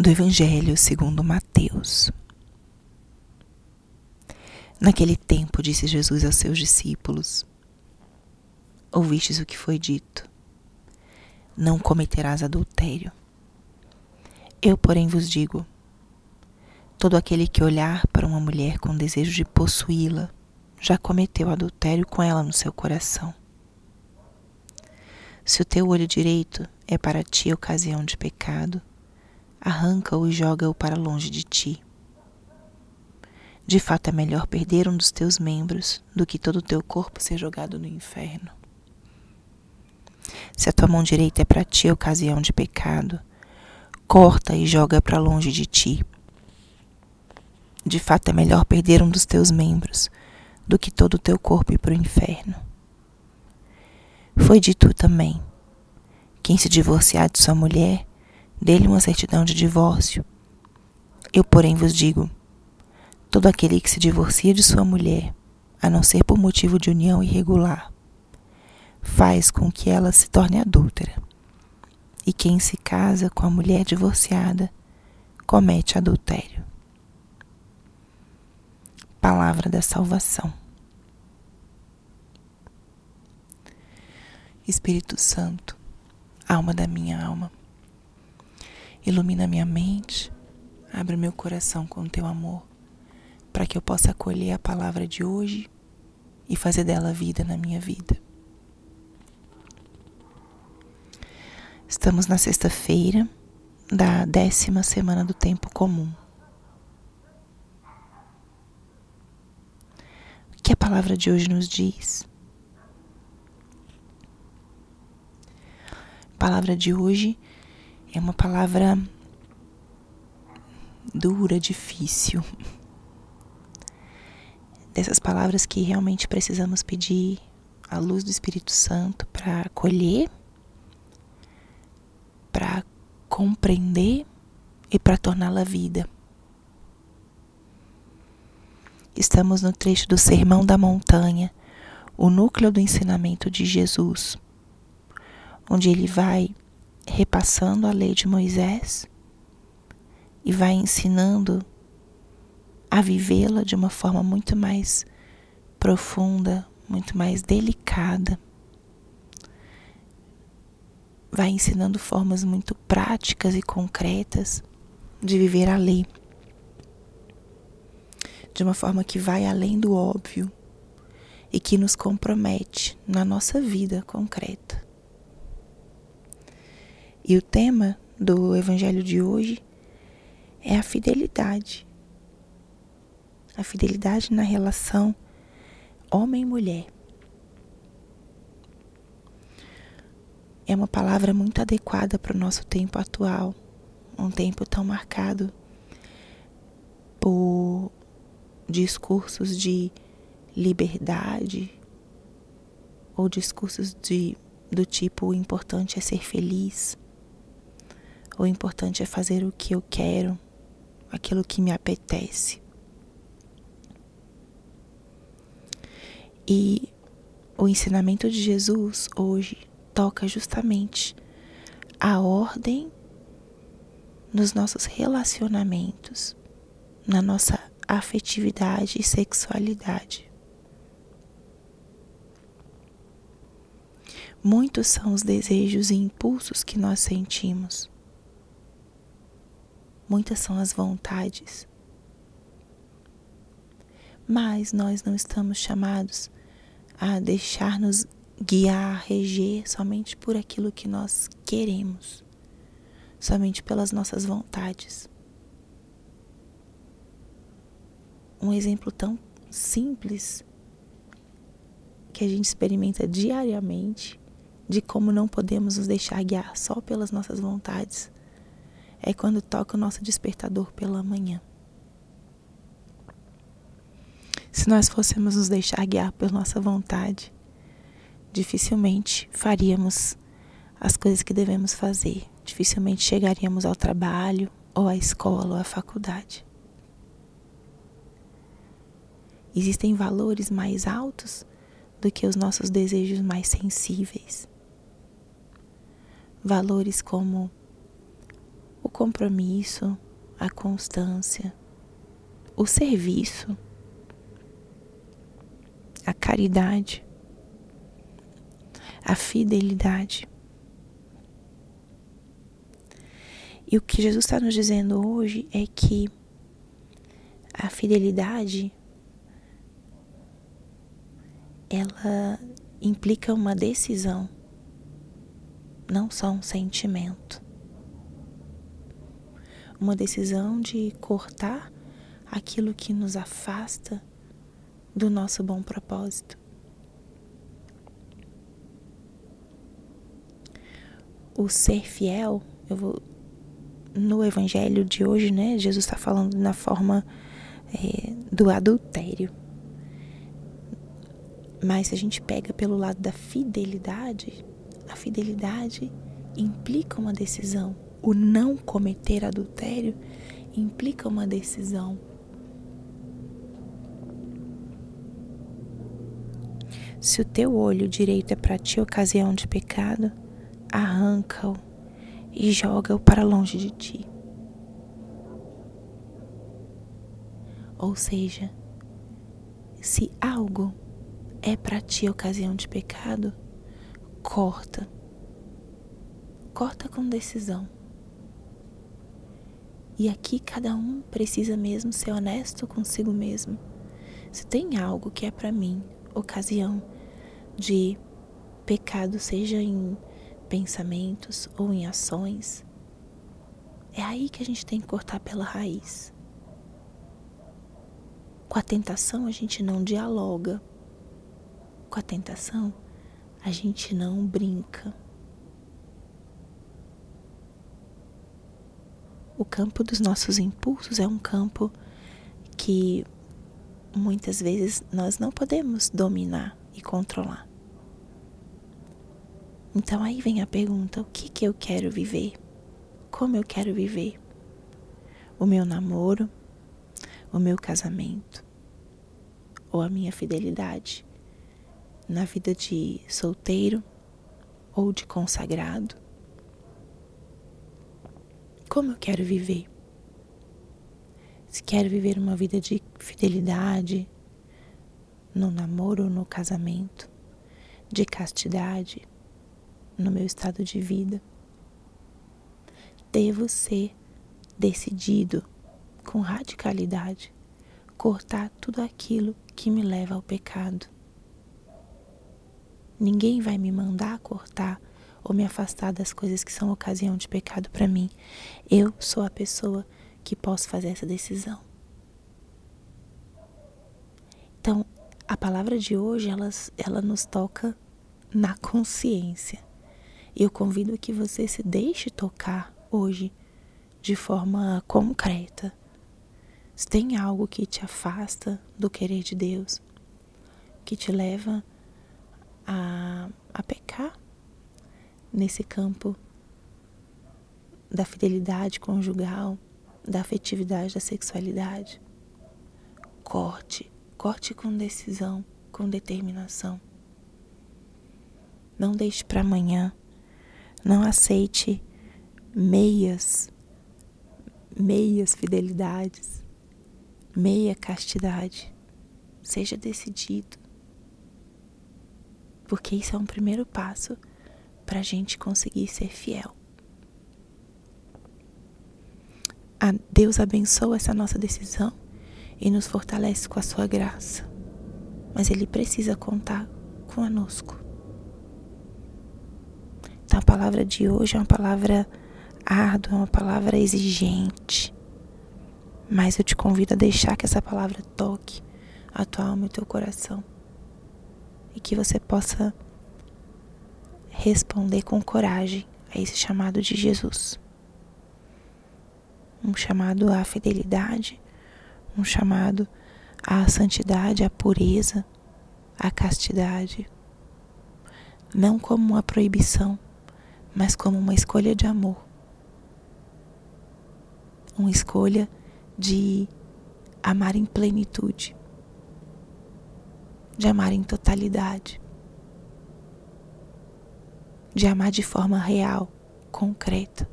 do Evangelho segundo Mateus. Naquele tempo disse Jesus aos seus discípulos: Ouvistes o que foi dito: Não cometerás adultério. Eu, porém, vos digo: todo aquele que olhar para uma mulher com desejo de possuí-la já cometeu adultério com ela no seu coração. Se o teu olho direito é para ti ocasião de pecado, arranca-o e joga-o para longe de ti. De fato, é melhor perder um dos teus membros do que todo o teu corpo ser jogado no inferno. Se a tua mão direita é para ti ocasião de pecado, corta e joga para longe de ti. De fato, é melhor perder um dos teus membros do que todo o teu corpo ir para o inferno. Foi dito também: quem se divorciar de sua mulher, dê-lhe uma certidão de divórcio. Eu, porém, vos digo: todo aquele que se divorcia de sua mulher, a não ser por motivo de união irregular, faz com que ela se torne adúltera. E quem se casa com a mulher divorciada comete adultério. Palavra da salvação. Espírito Santo, alma da minha alma, Ilumina minha mente, abre meu coração com teu amor, para que eu possa acolher a palavra de hoje e fazer dela vida na minha vida. Estamos na sexta-feira da décima semana do tempo comum. O que a palavra de hoje nos diz? A palavra de hoje é uma palavra dura, difícil. Dessas palavras que realmente precisamos pedir a luz do Espírito Santo para acolher, para compreender e para torná-la vida. Estamos no trecho do Sermão da Montanha, o núcleo do ensinamento de Jesus, onde ele vai repassando a lei de Moisés e vai ensinando a vivê-la de uma forma muito mais profunda, muito mais delicada. Vai ensinando formas muito práticas e concretas de viver a lei. De uma forma que vai além do óbvio e que nos compromete na nossa vida concreta. E o tema do evangelho de hoje é a fidelidade. A fidelidade na relação homem-mulher. É uma palavra muito adequada para o nosso tempo atual, um tempo tão marcado por discursos de liberdade ou discursos de, do tipo o importante é ser feliz. O importante é fazer o que eu quero, aquilo que me apetece. E o ensinamento de Jesus hoje toca justamente a ordem nos nossos relacionamentos, na nossa afetividade e sexualidade. Muitos são os desejos e impulsos que nós sentimos muitas são as vontades. Mas nós não estamos chamados a deixar-nos guiar, reger somente por aquilo que nós queremos, somente pelas nossas vontades. Um exemplo tão simples que a gente experimenta diariamente de como não podemos nos deixar guiar só pelas nossas vontades, é quando toca o nosso despertador pela manhã. Se nós fôssemos nos deixar guiar por nossa vontade, dificilmente faríamos as coisas que devemos fazer, dificilmente chegaríamos ao trabalho, ou à escola, ou à faculdade. Existem valores mais altos do que os nossos desejos mais sensíveis. Valores como o compromisso, a constância, o serviço, a caridade, a fidelidade. E o que Jesus está nos dizendo hoje é que a fidelidade ela implica uma decisão, não só um sentimento. Uma decisão de cortar aquilo que nos afasta do nosso bom propósito. O ser fiel, eu vou no evangelho de hoje, né? Jesus está falando na forma é, do adultério. Mas se a gente pega pelo lado da fidelidade, a fidelidade implica uma decisão. O não cometer adultério implica uma decisão. Se o teu olho direito é para ti ocasião de pecado, arranca-o e joga-o para longe de ti. Ou seja, se algo é para ti ocasião de pecado, corta. Corta com decisão. E aqui cada um precisa mesmo ser honesto consigo mesmo. Se tem algo que é para mim ocasião de pecado, seja em pensamentos ou em ações, é aí que a gente tem que cortar pela raiz. Com a tentação a gente não dialoga. Com a tentação a gente não brinca. O campo dos nossos impulsos é um campo que muitas vezes nós não podemos dominar e controlar. Então aí vem a pergunta: o que que eu quero viver? Como eu quero viver? O meu namoro, o meu casamento ou a minha fidelidade na vida de solteiro ou de consagrado? Como eu quero viver? Se quero viver uma vida de fidelidade no namoro ou no casamento, de castidade, no meu estado de vida. Devo ser decidido, com radicalidade, cortar tudo aquilo que me leva ao pecado. Ninguém vai me mandar cortar ou me afastar das coisas que são ocasião de pecado para mim. Eu sou a pessoa que posso fazer essa decisão. Então, a palavra de hoje, ela, ela nos toca na consciência. E eu convido que você se deixe tocar hoje de forma concreta. Se tem algo que te afasta do querer de Deus, que te leva a, a pecar nesse campo da fidelidade conjugal, da afetividade, da sexualidade, corte, corte com decisão, com determinação. Não deixe para amanhã não aceite meias, meias fidelidades, meia castidade. Seja decidido. Porque isso é um primeiro passo para a gente conseguir ser fiel. A Deus abençoa essa nossa decisão e nos fortalece com a sua graça. Mas Ele precisa contar conosco. Então a palavra de hoje é uma palavra árdua, é uma palavra exigente. Mas eu te convido a deixar que essa palavra toque a tua alma e o teu coração. E que você possa responder com coragem a esse chamado de Jesus. Um chamado à fidelidade, um chamado à santidade, à pureza, à castidade. Não como uma proibição, mas como uma escolha de amor. Uma escolha de amar em plenitude, de amar em totalidade, de amar de forma real, concreta,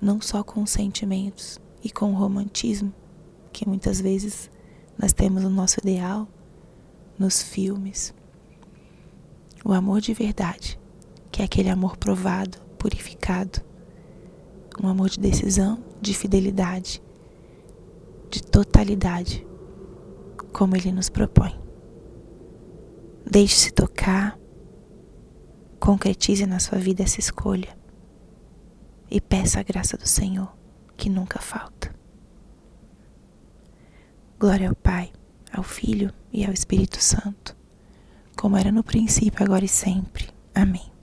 não só com os sentimentos e com o romantismo que muitas vezes nós temos no nosso ideal, nos filmes. O amor de verdade, que é aquele amor provado, purificado, um amor de decisão, de fidelidade, de totalidade, como ele nos propõe. Deixe-se tocar, concretize na sua vida essa escolha e peça a graça do Senhor, que nunca falta. Glória ao Pai, ao Filho e ao Espírito Santo, como era no princípio, agora e sempre. Amém.